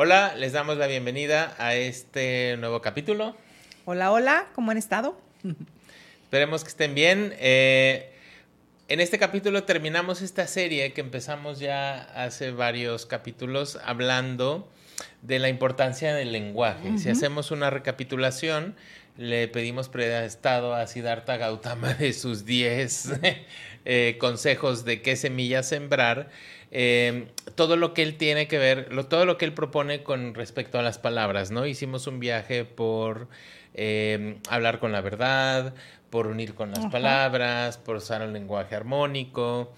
Hola, les damos la bienvenida a este nuevo capítulo. Hola, hola, ¿cómo han estado? Esperemos que estén bien. Eh, en este capítulo terminamos esta serie que empezamos ya hace varios capítulos hablando de la importancia del lenguaje. Si hacemos una recapitulación, le pedimos prestado a Siddhartha Gautama de sus 10 eh, consejos de qué semillas sembrar. Eh, todo lo que él tiene que ver, todo lo que él propone con respecto a las palabras, ¿no? Hicimos un viaje por eh, hablar con la verdad, por unir con las palabras, por usar el lenguaje armónico.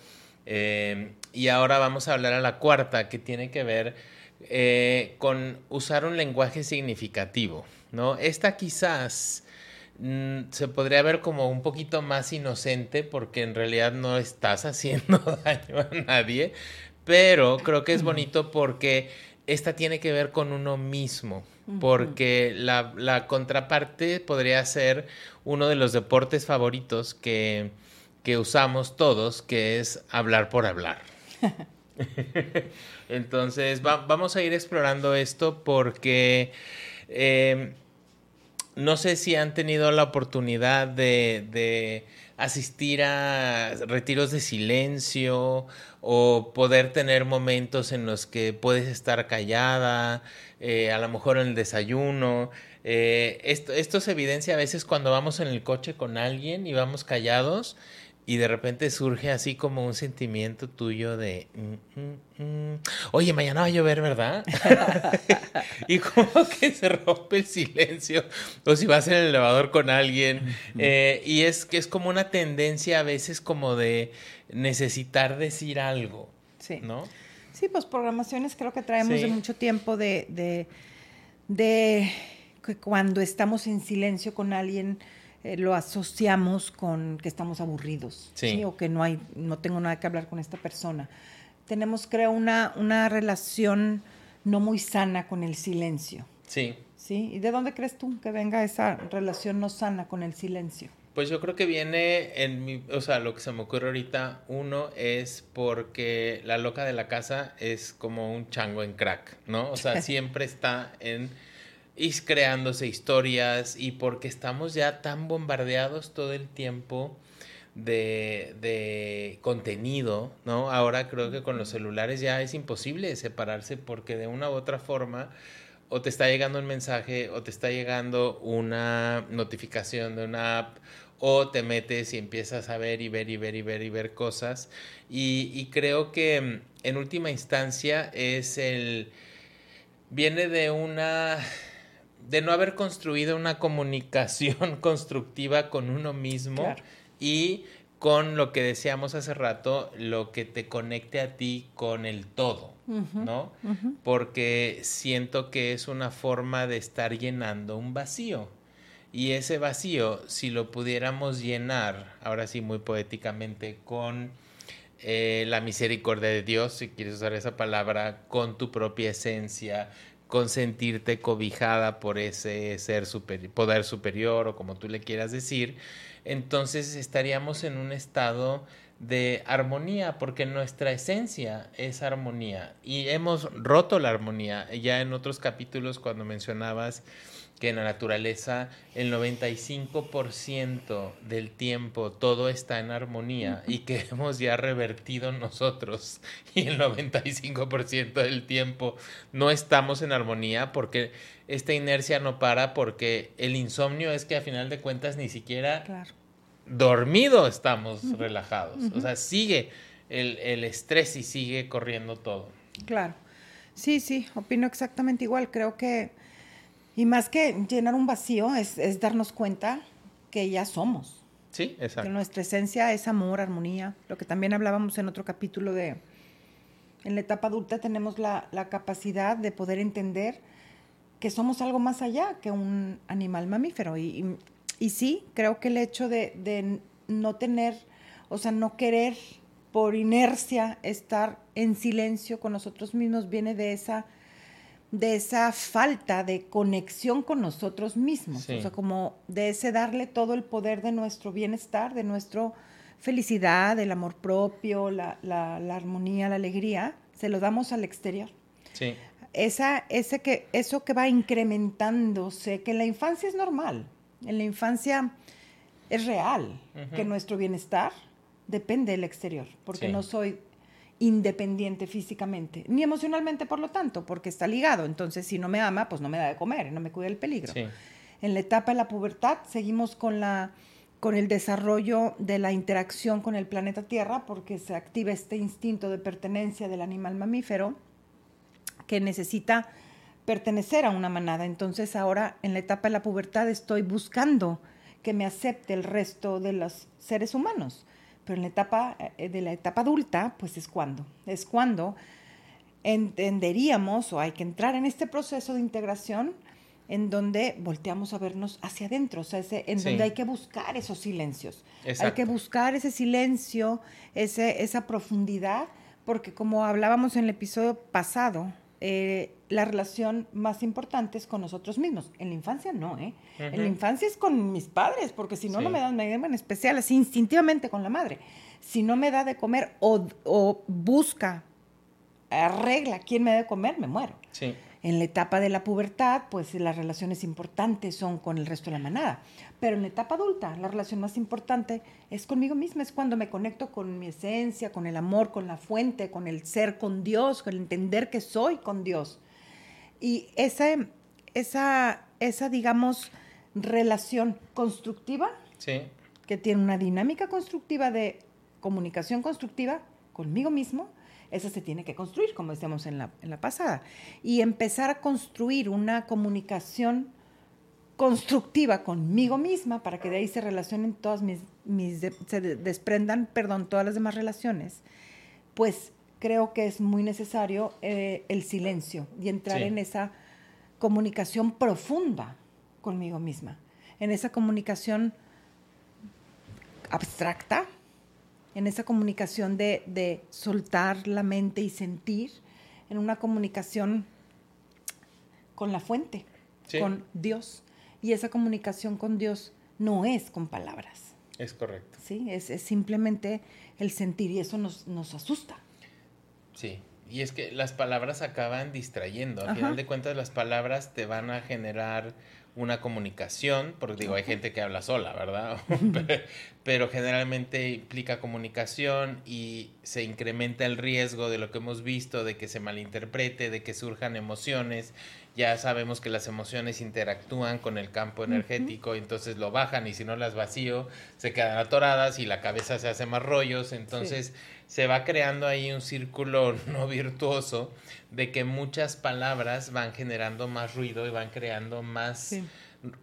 y ahora vamos a hablar a la cuarta, que tiene que ver con usar un lenguaje significativo. ¿no? Esta quizás se podría ver como un poquito más inocente porque en realidad no estás haciendo daño a nadie, pero creo que es bonito porque esta tiene que ver con uno mismo, porque la, la contraparte podría ser uno de los deportes favoritos que, que usamos todos, que es hablar por hablar. Entonces, vamos a ir explorando esto porque eh, no sé si han tenido la oportunidad de, asistir a retiros de silencio o poder tener momentos en los que puedes estar callada, eh, a lo mejor en el desayuno. Eh, esto, esto se evidencia a veces cuando vamos en el coche con alguien y vamos callados y de repente surge así como un sentimiento tuyo de, mm, mm, mm, oye, mañana va a llover, ¿verdad? y como que se rompe el silencio, o si vas en el elevador con alguien, eh, y es que es como una tendencia a veces como de necesitar decir algo, sí. ¿no? Sí, pues programaciones creo que traemos de mucho tiempo de, de, de que cuando estamos en silencio con alguien, eh, lo asociamos con que estamos aburridos, sí. O que no hay, no tengo nada que hablar con esta persona. Tenemos, creo, una, una relación no muy sana con el silencio. Sí. ¿Sí? ¿Y de dónde crees tú que venga esa relación no sana con el silencio? Pues yo creo que viene en mi, o sea, lo que se me ocurre ahorita, uno es porque la loca de la casa es como un chango en crack, ¿no? O sea, siempre está en y creándose historias y porque estamos ya tan bombardeados todo el tiempo de, de, contenido, ¿no? Ahora creo que con los celulares ya es imposible separarse porque de una u otra forma o te está llegando un mensaje o te está llegando una notificación de una app o te metes y empiezas a ver y ver y ver y ver y ver cosas y, y creo que en última instancia es el viene de una de no haber construido una comunicación constructiva con uno mismo y con lo que decíamos hace rato, lo que te conecte a ti con el todo, ¿no? Porque siento que es una forma de estar llenando un vacío. Y ese vacío, si lo pudiéramos llenar, ahora sí muy poéticamente, con eh, la misericordia de Dios, si quieres usar esa palabra, con tu propia esencia, con sentirte cobijada por ese ser poder superior o como tú le quieras decir, entonces estaríamos en un estado de armonía, porque nuestra esencia es armonía y hemos roto la armonía. Ya en otros capítulos cuando mencionabas que en la naturaleza el 95% del tiempo todo está en armonía y que hemos ya revertido nosotros y el 95% del tiempo no estamos en armonía porque esta inercia no para porque el insomnio es que a final de cuentas ni siquiera dormido estamos relajados. O sea, sigue el, el estrés y sigue corriendo todo. Claro. Sí, sí, opino exactamente igual. Creo que y más que llenar un vacío, es, darnos cuenta que ya somos. Sí, exacto. Que nuestra esencia es amor, armonía. Lo que también hablábamos en otro capítulo de, en la etapa adulta tenemos la, capacidad de poder entender que somos algo más allá que un animal mamífero. Y, y, sí, creo que el hecho de, de, no tener, o sea, no querer por inercia estar en silencio con nosotros mismos viene de esa de esa falta de conexión con nosotros mismos, o sea, como de ese darle todo el poder de nuestro bienestar, de nuestra felicidad, el amor propio, la, la, armonía, la alegría, se lo damos al exterior. Sí. esa, ese que, eso que va incrementándose, que en la infancia es normal, en la infancia es real, que nuestro bienestar depende del exterior, porque no soy independiente físicamente, ni emocionalmente por lo tanto, porque está ligado. Entonces, si no me ama, pues no me da de comer, no me cuida del peligro. En la etapa de la pubertad seguimos con la con el desarrollo de la interacción con el planeta Tierra, porque se activa este instinto de pertenencia del animal mamífero que necesita pertenecer a una manada. Entonces ahora en la etapa de la pubertad estoy buscando que me acepte el resto de los seres humanos. Pero en la etapa eh, de la etapa adulta, pues es cuando, es cuando entenderíamos o hay que entrar en este proceso de integración en donde volteamos a vernos hacia adentro, o sea, en donde hay que buscar esos silencios. Hay que buscar ese silencio, ese, esa profundidad, porque como hablábamos en el episodio pasado, eh, la relación más importante es con nosotros mismos. En la infancia no, ¿eh? En la infancia es con mis padres, porque si no, no me dan, me en especial, así instintivamente con la madre. Si no me da de comer o, o busca, arregla quién me da de comer, me muero. Sí. En la etapa de la pubertad, pues las relaciones importantes son con el resto de la manada. Pero en la etapa adulta, la relación más importante es conmigo misma, es cuando me conecto con mi esencia, con el amor, con la fuente, con el ser con Dios, con el entender que soy con Dios. Y esa, esa, esa digamos, relación constructiva, que tiene una dinámica constructiva de comunicación constructiva conmigo mismo, esa se tiene que construir, como decíamos en la, en la pasada. Y empezar a construir una comunicación constructiva conmigo misma para que de ahí se relacionen todas mis, mis se desprendan, perdón, todas las demás relaciones, pues creo que es muy necesario eh, el silencio y entrar en esa comunicación profunda conmigo misma, en esa comunicación abstracta, en esa comunicación de, soltar la mente y sentir, en una comunicación con la fuente, con Dios. Y esa comunicación con Dios no es con palabras. Es correcto. Sí, es, simplemente el sentir y eso nos, asusta. Sí, y es que las palabras acaban distrayendo. Al final de cuentas, las palabras te van a generar una comunicación, porque digo, hay gente que habla sola, ¿verdad? Pero generalmente implica comunicación y se incrementa el riesgo de lo que hemos visto, de que se malinterprete, de que surjan emociones. Ya sabemos que las emociones interactúan con el campo energético, entonces lo bajan y si no las vacío, se quedan atoradas y la cabeza se hace más rollos. Entonces se va creando ahí un círculo no virtuoso de que muchas palabras van generando más ruido y van creando más,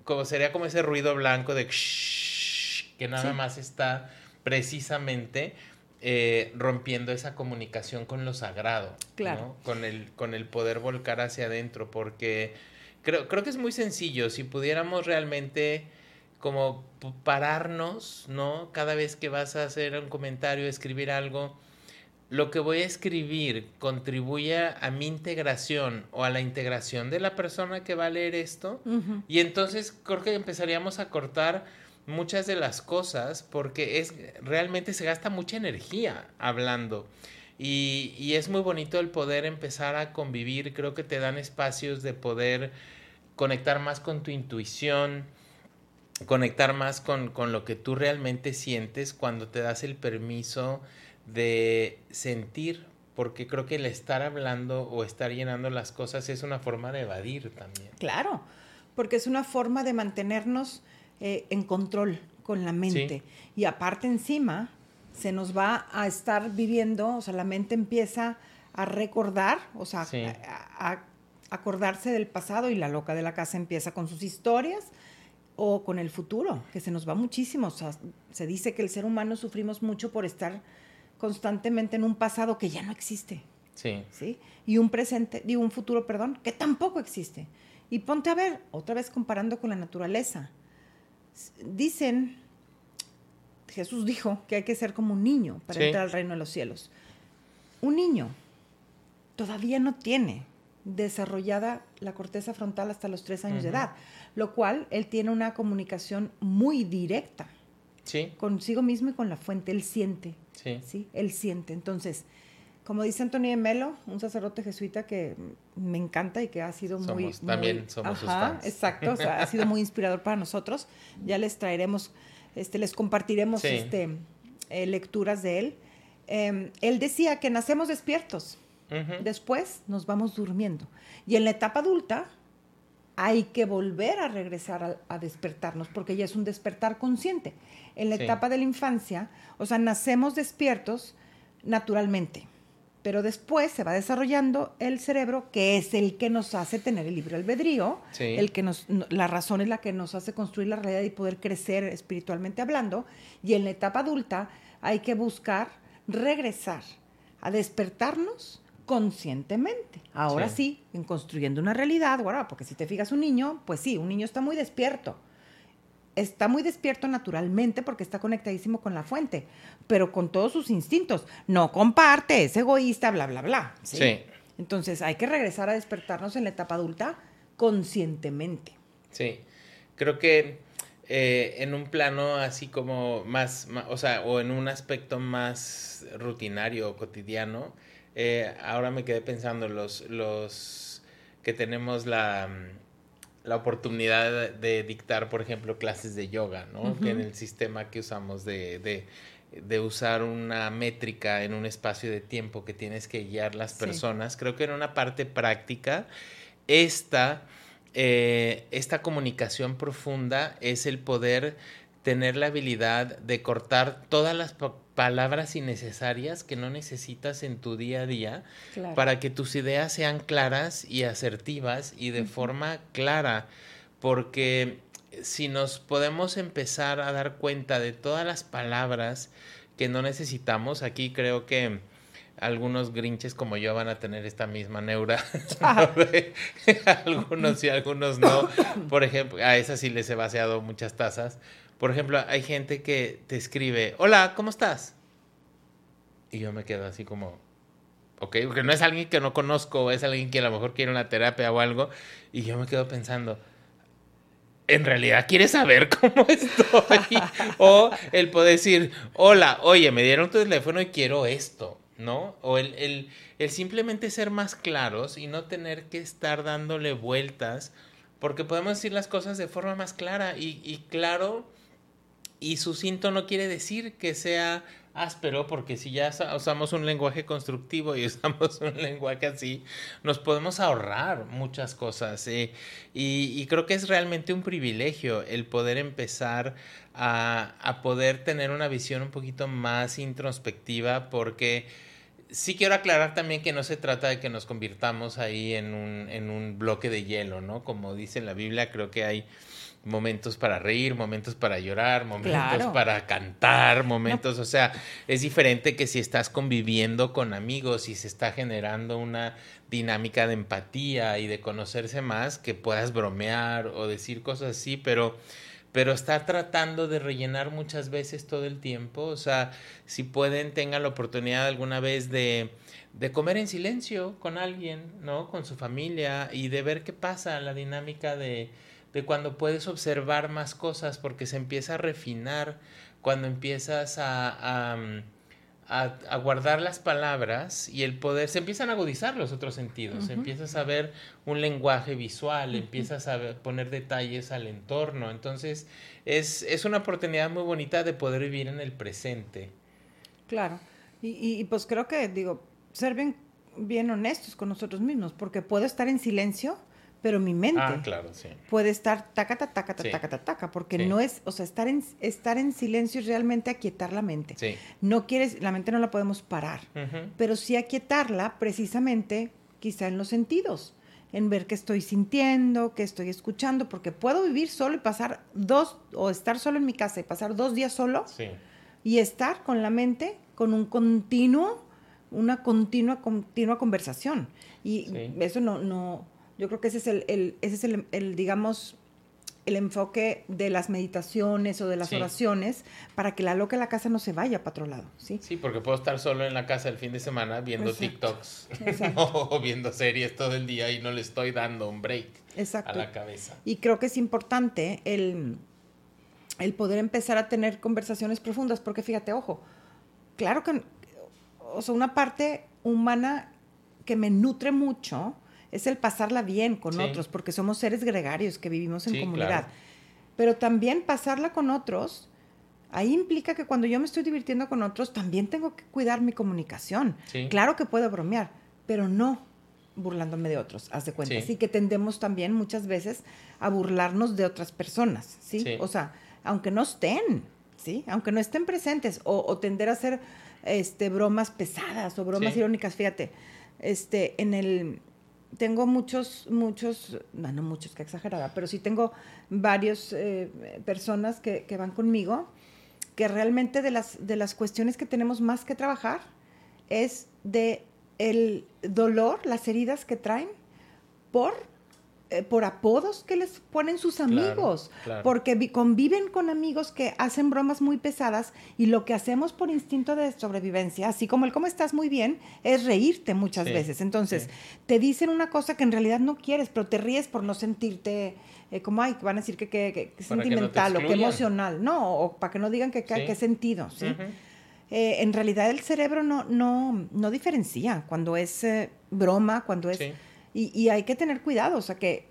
como sería como ese ruido blanco de que nada más está precisamente eh, rompiendo esa comunicación con lo sagrado, claro. con, el, con el poder volcar hacia adentro, porque creo, creo que es muy sencillo, si pudiéramos realmente como pararnos, ¿no? Cada vez que vas a hacer un comentario, escribir algo, lo que voy a escribir contribuye a mi integración o a la integración de la persona que va a leer esto. Y entonces creo que empezaríamos a cortar muchas de las cosas porque es realmente se gasta mucha energía hablando. Y, y es muy bonito el poder empezar a convivir. Creo que te dan espacios de poder conectar más con tu intuición, conectar más con, con, lo que tú realmente sientes cuando te das el permiso de sentir, porque creo que el estar hablando o estar llenando las cosas es una forma de evadir también. Claro, porque es una forma de mantenernos eh, en control con la mente. Y aparte encima, se nos va a estar viviendo, o sea, la mente empieza a recordar, o sea, a acordarse del pasado y la loca de la casa empieza con sus historias o con el futuro, que se nos va muchísimo. O sea, se dice que el ser humano sufrimos mucho por estar constantemente en un pasado que ya no existe. Sí. ¿Sí? Y un presente, digo, un futuro, perdón, que tampoco existe. Y ponte a ver, otra vez comparando con la naturaleza. Dicen, Jesús dijo que hay que ser como un niño para entrar al reino de los cielos. Un niño todavía no tiene desarrollada la corteza frontal hasta los tres años de edad lo cual él tiene una comunicación muy directa. Sí. Consigo mismo y con la fuente, él siente. Sí. ¿sí? Él siente. Entonces, como dice Antonio de Melo, un sacerdote jesuita que me encanta y que ha sido muy... También somos sus fans. Exacto, ha sido muy inspirador para nosotros. Ya les traeremos, este, les compartiremos este, eh, lecturas de él. Em, él decía que nacemos despiertos, después nos vamos durmiendo. Y en la etapa adulta hay que volver a regresar a, despertarnos, porque ya es un despertar consciente. En la etapa de la infancia, o sea, nacemos despiertos naturalmente pero después se va desarrollando el cerebro, que es el que nos hace tener el libre albedrío, el que nos, la razón es la que nos hace construir la realidad y poder crecer espiritualmente hablando, y en la etapa adulta hay que buscar regresar a despertarnos conscientemente. Ahora sí, en construyendo una realidad, bueno, porque si te fijas un niño, pues sí, un niño está muy despierto, está muy despierto naturalmente porque está conectadísimo con la fuente, pero con todos sus instintos. No comparte, es egoísta, bla, bla, bla. ¿sí? Entonces hay que regresar a despertarnos en la etapa adulta conscientemente. Sí, creo que eh, en un plano así como más, o sea, o en un aspecto más rutinario o cotidiano, eh, ahora me quedé pensando los, los que tenemos la la oportunidad de dictar, por ejemplo, clases de yoga, ¿no? Que en el sistema que usamos de, de, usar una métrica en un espacio de tiempo que tienes que guiar las personas, creo que en una parte práctica, esta, eh, esta comunicación profunda es el poder tener la habilidad de cortar todas las palabras innecesarias que no necesitas en tu día a día para que tus ideas sean claras y asertivas y de forma clara, porque si nos podemos empezar a dar cuenta de todas las palabras que no necesitamos, aquí creo que algunos grinches como yo van a tener esta misma neura. algunos y algunos no. Por ejemplo, a esas sí les he vaciado muchas tazas. Por ejemplo, hay gente que te escribe, hola, ¿cómo estás? Y yo me quedo así como, ok, porque no es alguien que no conozco, es alguien que a lo mejor quiere una terapia o algo, y yo me quedo pensando, ¿en realidad quieres saber cómo estoy? o el poder decir, hola, oye, me dieron tu teléfono y quiero esto, ¿no? O el, el, el simplemente ser más claros y no tener que estar dándole vueltas, porque podemos decir las cosas de forma más clara y, y claro y sucinto no quiere decir que sea áspero, porque si ya usamos un lenguaje constructivo y usamos un lenguaje así, nos podemos ahorrar muchas cosas. Eh, y, creo que es realmente un privilegio el poder empezar a, a, poder tener una visión un poquito más introspectiva, porque sí quiero aclarar también que no se trata de que nos convirtamos ahí en un, en un bloque de hielo, ¿no? Como dice la Biblia, creo que hay momentos para reír, momentos para llorar, momentos para cantar, momentos, o sea, es diferente que si estás conviviendo con amigos y se está generando una dinámica de empatía y de conocerse más, que puedas bromear o decir cosas así, pero pero estar tratando de rellenar muchas veces todo el tiempo, o sea, si pueden tengan la oportunidad alguna vez de de comer en silencio con alguien, ¿no? Con su familia y de ver qué pasa, la dinámica de de cuando puedes observar más cosas porque se empieza a refinar, cuando empiezas a, a, a, guardar las palabras y el poder, se empiezan a agudizar los otros sentidos, empiezas a ver un lenguaje visual, empiezas a poner detalles al entorno, entonces es, es una oportunidad muy bonita de poder vivir en el presente. Claro, y, y, pues creo que, digo, ser bien, bien honestos con nosotros mismos, porque puedo estar en silencio pero mi mente ah, claro, sí. puede estar taca, taca, taca, taca, taca, porque no es, o sea, estar en, estar en silencio es realmente aquietar la mente. No quieres, la mente no la podemos parar, pero sí aquietarla precisamente quizá en los sentidos, en ver qué estoy sintiendo, qué estoy escuchando, porque puedo vivir solo y pasar dos, o estar solo en mi casa y pasar dos días solo y estar con la mente con un continuo, una continua, continua conversación. Y eso no, no yo creo que ese es el, ese es el, digamos, el enfoque de las meditaciones o de las oraciones para que la loca de la casa no se vaya para otro lado, ¿sí? Sí, porque puedo estar solo en la casa el fin de semana viendo TikToks o viendo series todo el día y no le estoy dando un break a la cabeza. Y creo que es importante el, el poder empezar a tener conversaciones profundas, porque fíjate, ojo, claro que, o sea, una parte humana que me nutre mucho es el pasarla bien con Sí. otros, porque somos seres gregarios que vivimos en Sí, comunidad. claro. Pero también pasarla con otros, ahí implica que cuando yo me estoy divirtiendo con otros, también tengo que cuidar mi comunicación. Sí. Claro que puedo bromear, pero no burlándome de otros, haz de cuenta. Sí. Así que tendemos también muchas veces a burlarnos de otras personas, ¿sí? O sea, aunque no estén, ¿sí? Aunque no estén presentes, o, o tender a hacer este, bromas pesadas o bromas irónicas, fíjate, este, en el... Tengo muchos, muchos, no, no muchos, que exagerada, pero sí tengo varios eh, personas que, que van conmigo que realmente de las, de las cuestiones que tenemos más que trabajar es de el dolor, las heridas que traen por, eh, por apodos que les ponen sus amigos, claro. porque vi- conviven con amigos que hacen bromas muy pesadas y lo que hacemos por instinto de sobrevivencia, así como el cómo estás muy bien, es reírte muchas Sí, veces. Entonces, sí. te dicen una cosa que en realidad no quieres, pero te ríes por no sentirte eh, como, ay, van a decir que, que, que- que Para que no te sentimental o que emocional, no, o para que no digan que, Sí. que sentido, ¿sí? Eh, en realidad el cerebro no, no, no diferencia cuando es broma, cuando es... Y, y hay que tener cuidado, o sea, que,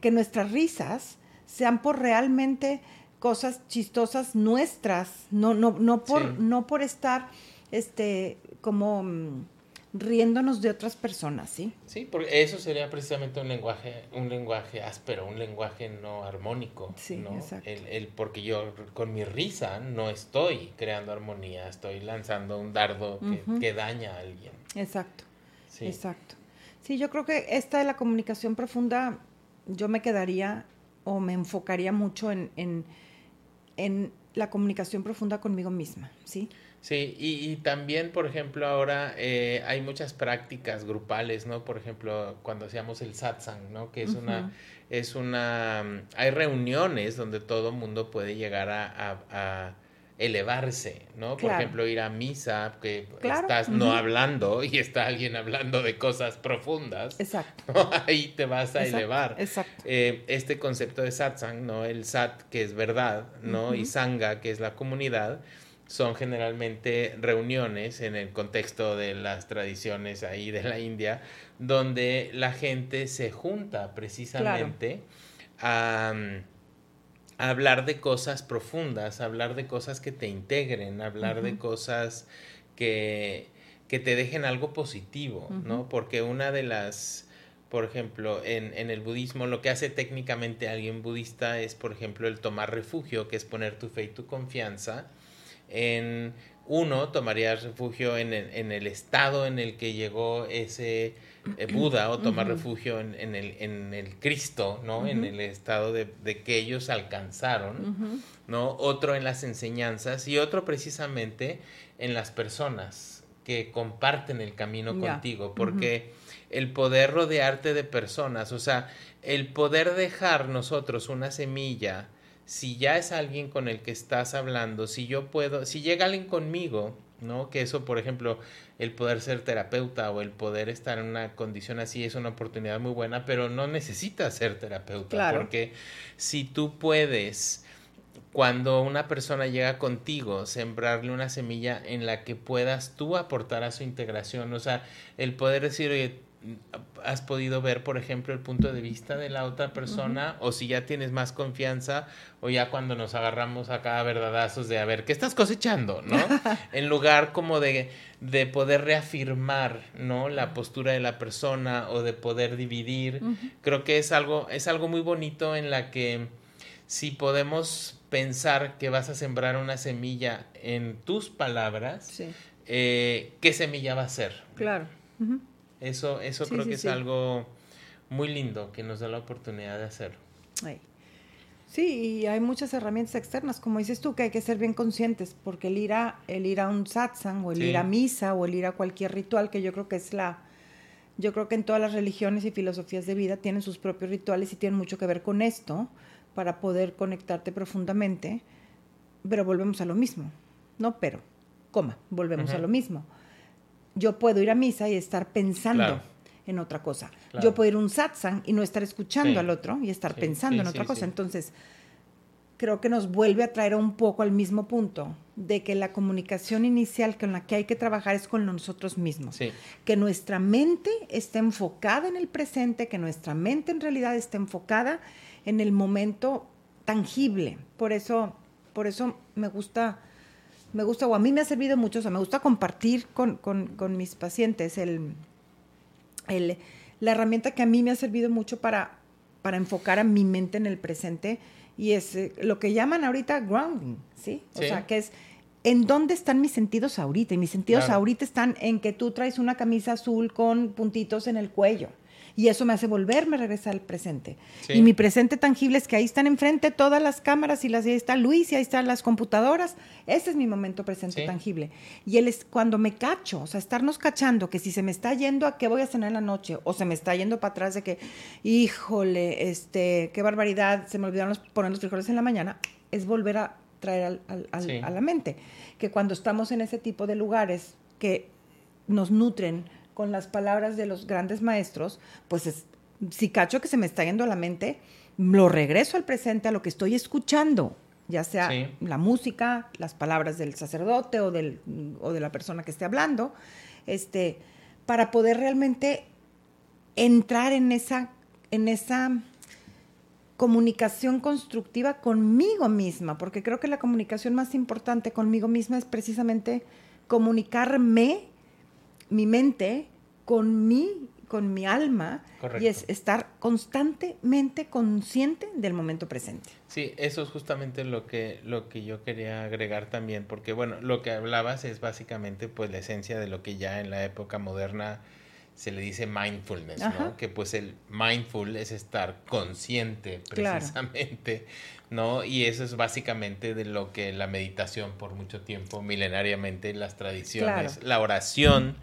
que nuestras risas sean por realmente cosas chistosas nuestras, no, no, no, por, Sí. no por estar este, como mm, riéndonos de otras personas, ¿sí? Sí, porque eso sería precisamente un lenguaje, un lenguaje áspero, un lenguaje no armónico, Sí, ¿no? exacto. El, el- porque yo con mi risa no estoy creando armonía, estoy lanzando un dardo que, que daña a alguien. Exacto. Sí. Exacto. Sí, yo creo que esta de la comunicación profunda, yo me quedaría o me enfocaría mucho en, en, en la comunicación profunda conmigo misma, ¿sí? Sí, y, y también, por ejemplo, ahora eh, hay muchas prácticas grupales, ¿no? Por ejemplo, cuando hacíamos el satsang, ¿no? Que es una, es una, mm, hay reuniones donde todo mundo puede llegar a, a- a elevarse, ¿no? Por Claro. ejemplo, ir a misa, que Claro, estás no hablando y está alguien hablando de cosas profundas, Exacto. ¿no? Ahí te vas a exacto, elevar. Exacto. Eh, este concepto de satsang, ¿no? El sat, que es verdad, ¿no? Y sangha, que es la comunidad, son generalmente reuniones en el contexto de las tradiciones ahí de la India, donde la gente se junta precisamente a, a hablar de cosas profundas, hablar de cosas que te integren, hablar de cosas que, que te dejen algo positivo, ¿no? Porque una de las, por ejemplo, en, en el budismo, lo que hace técnicamente alguien budista es, por ejemplo, el tomar refugio, que es poner tu fe y tu confianza en uno tomarías refugio en el, en el estado en el que llegó ese eh, Buda o tomar refugio en, en el, en el Cristo, ¿no? En el estado de, de que ellos alcanzaron. ¿no? Otro en las enseñanzas y otro precisamente en las personas que comparten el camino contigo, porque el poder rodearte de personas, o sea, el poder dejar nosotros una semilla, si ya es alguien con el que estás hablando, si yo puedo, si llega alguien conmigo, ¿no? Que eso, por ejemplo, el poder ser terapeuta o el poder estar en una condición así es una oportunidad muy buena, pero no necesitas ser terapeuta, Claro. porque si tú puedes cuando una persona llega contigo, sembrarle una semilla en la que puedas tú aportar a su integración. O sea, el poder decir, oye, has podido ver, por ejemplo, el punto de vista de la otra persona, o si ya tienes más confianza, o ya cuando nos agarramos acá a verdadazos de a ver, ¿qué estás cosechando? ¿No? en lugar como de, de poder reafirmar, ¿no? La postura de la persona o de poder dividir. Creo que es algo, es algo muy bonito en la que si podemos pensar que vas a sembrar una semilla en tus palabras, Sí, eh, ¿qué semilla va a ser? claro. Eso, eso Sí, creo sí, que es algo muy lindo que nos da la oportunidad de hacerlo. Sí, y hay muchas herramientas externas, como dices tú, que hay que ser bien conscientes, porque el ir a, el ir a un satsang o el ir a misa o el ir a cualquier ritual, que yo creo que es la, yo creo que en todas las religiones y filosofías de vida tienen sus propios rituales y tienen mucho que ver con esto para poder conectarte profundamente, pero volvemos a lo mismo, no pero, coma, volvemos a lo mismo. Yo puedo ir a misa y estar pensando Claro. en otra cosa. Claro. Yo puedo ir a un satsang y no estar escuchando Sí. al otro y estar Sí, pensando sí, en otra cosa. Entonces, creo que nos vuelve a traer un poco al mismo punto de que la comunicación inicial con la que hay que trabajar es con nosotros mismos. Que nuestra mente esté enfocada en el presente, que nuestra mente en realidad esté enfocada en el momento tangible. Por eso, por eso me gusta, me gusta, o a mí me ha servido mucho, o sea, me gusta compartir con, mis pacientes el, la herramienta que a mí me ha servido mucho para, para enfocar a mi mente en el presente y es eh, lo que llaman ahorita grounding, ¿sí? O sea, que es en dónde están mis sentidos ahorita. Y mis sentidos ahorita están en que tú traes una camisa azul con puntitos en el cuello. Y eso me hace volverme a regresar al presente. Y mi presente tangible es que ahí están enfrente todas las cámaras y las, ahí está Luis y ahí están las computadoras. Ese es mi momento presente tangible. Y él es cuando me cacho, o sea, estarnos cachando que si se me está yendo a qué voy a cenar en la noche o se me está yendo para atrás de que, híjole, este, qué barbaridad, se me olvidaron poner los frijoles en la mañana, es volver a traer a la mente. Que cuando estamos en ese tipo de lugares que nos nutren con las palabras de los grandes maestros, pues si cacho que se me está yendo a la mente, lo regreso al presente, a lo que estoy escuchando, ya sea la música, las palabras del sacerdote o, del, o de la persona que esté hablando, este, para poder realmente entrar en esa, en esa comunicación constructiva conmigo misma, porque creo que la comunicación más importante conmigo misma es precisamente comunicarme mi mente con mi, con mi alma y es estar constantemente consciente del momento presente. Sí, eso es justamente lo que, lo que yo quería agregar también, porque bueno, lo que hablabas es básicamente pues la esencia de lo que ya en la época moderna se le dice mindfulness, ¿no? Que pues el mindful es estar consciente precisamente, ¿no? Y eso es básicamente de lo que la meditación por mucho tiempo, milenariamente, las tradiciones, la oración,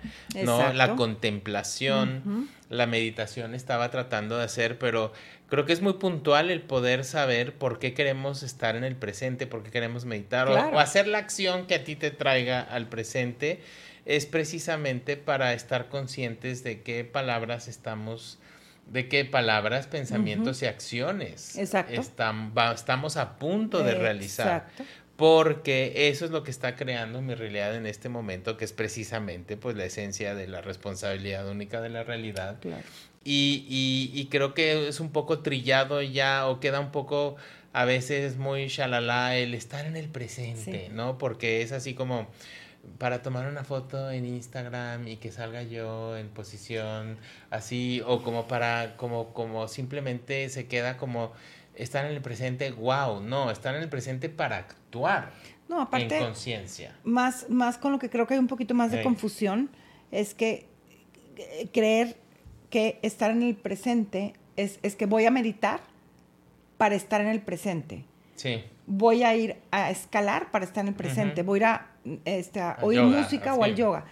¿no? La contemplación, la meditación estaba tratando de hacer, pero creo que es muy puntual el poder saber por qué queremos estar en el presente, por qué queremos meditar o hacer la acción que a ti te traiga al presente es precisamente para estar conscientes de qué palabras estamos, de qué palabras, pensamientos y acciones estamos a punto de realizar. Porque eso es lo que está creando mi realidad en este momento, que es precisamente pues la esencia de la responsabilidad única de la realidad. Y, y, creo que es un poco trillado ya o queda un poco a veces muy shalala el estar en el presente, ¿no? Porque es así como para tomar una foto en Instagram y que salga yo en posición así o como para como como simplemente se queda como estar en el presente, wow, no, estar en el presente para actuar. No, aparte en conciencia. Más más con lo que creo que hay un poquito más de confusión es que eh, creer que estar en el presente es, es que voy a meditar para estar en el presente. Sí. Voy a ir a escalar para estar en el presente. Voy a ir a este, oír música o al yoga.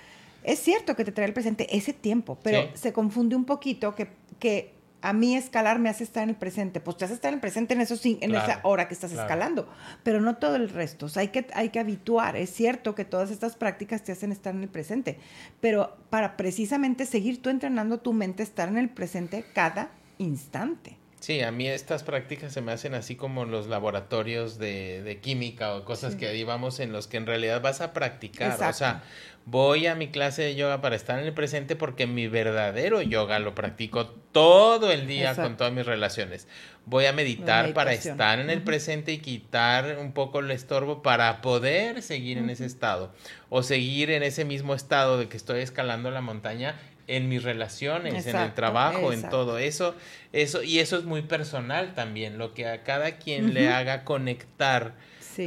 Es cierto que te trae el presente ese tiempo, pero se confunde un poquito que, que a mí escalar me hace estar en el presente. Pues te hace estar en el presente en, eso, en esa hora que estás escalando, pero no todo el resto. hay, que, hay que habituar. Es cierto que todas estas prácticas te hacen estar en el presente, pero para precisamente seguir tú entrenando tu mente, estar en el presente cada instante. Sí, a mí estas prácticas se me hacen así como los laboratorios de, de química o cosas que ahí vamos en los que en realidad vas a practicar. O sea, voy a mi clase de yoga para estar en el presente porque mi verdadero yoga lo practico todo el día con todas mis relaciones. Voy a meditar para estar en el presente y quitar un poco el estorbo para poder seguir en ese estado o seguir en ese mismo estado de que estoy escalando la montaña en mis relaciones, en el trabajo, en todo eso, eso y eso es muy personal también, lo que a cada quien le haga conectar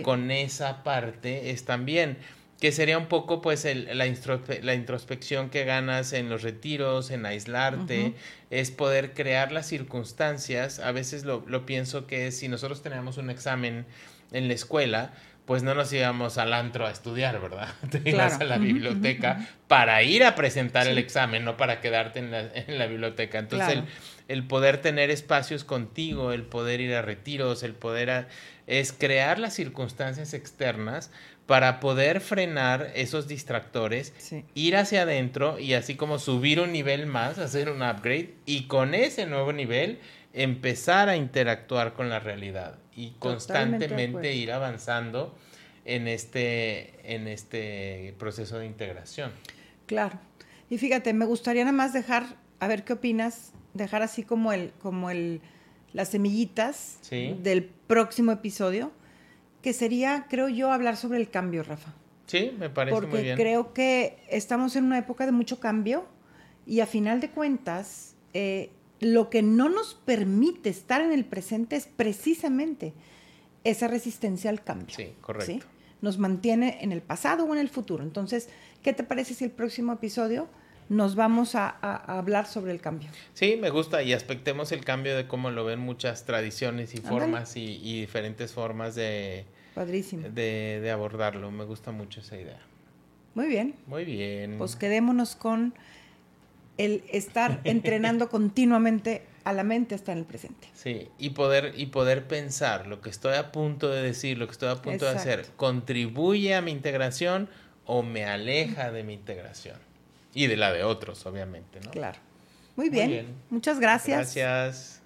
con esa parte es también que sería un poco pues el, la, la, introspección que ganas en los retiros, en aislarte, es poder crear las circunstancias, a veces lo, lo pienso que si nosotros tenemos un examen en la escuela, pues no nos íbamos al antro a estudiar, ¿verdad? Te ibas a la biblioteca para ir a presentar el examen, no para quedarte en la, en la biblioteca. Entonces, el poder tener espacios contigo, el poder ir a retiros, el poder es crear las circunstancias externas para poder frenar esos distractores, ir hacia adentro y así como subir un nivel más, hacer un upgrade y con ese nuevo nivel empezar a interactuar con la realidad y constantemente ir avanzando en este, en este proceso de integración. Claro. Y fíjate, me gustaría nada más dejar, a ver qué opinas, dejar así como el, como el, las semillitas del próximo episodio, que sería, creo yo, hablar sobre el cambio, Rafa. Sí, me parece muy bien. Porque creo que estamos en una época de mucho cambio y a final de cuentas, eh, lo que no nos permite estar en el presente es precisamente esa resistencia al cambio. Sí, correcto. Nos mantiene en el pasado o en el futuro. Entonces, ¿qué te parece si el próximo episodio nos vamos a, hablar sobre el cambio? Sí, me gusta y aspectemos el cambio de cómo lo ven muchas tradiciones y formas y, diferentes formas de, de, de abordarlo. Me gusta mucho esa idea. Muy bien. Muy bien. Pues quedémonos con el estar entrenando continuamente a la mente hasta en el presente. Sí, y poder, y poder pensar lo que estoy a punto de decir, lo que estoy a punto de hacer, ¿contribuye a mi integración o me aleja de mi integración? Y de la de otros, obviamente, ¿no? Claro. Muy bien. Muchas gracias. Gracias.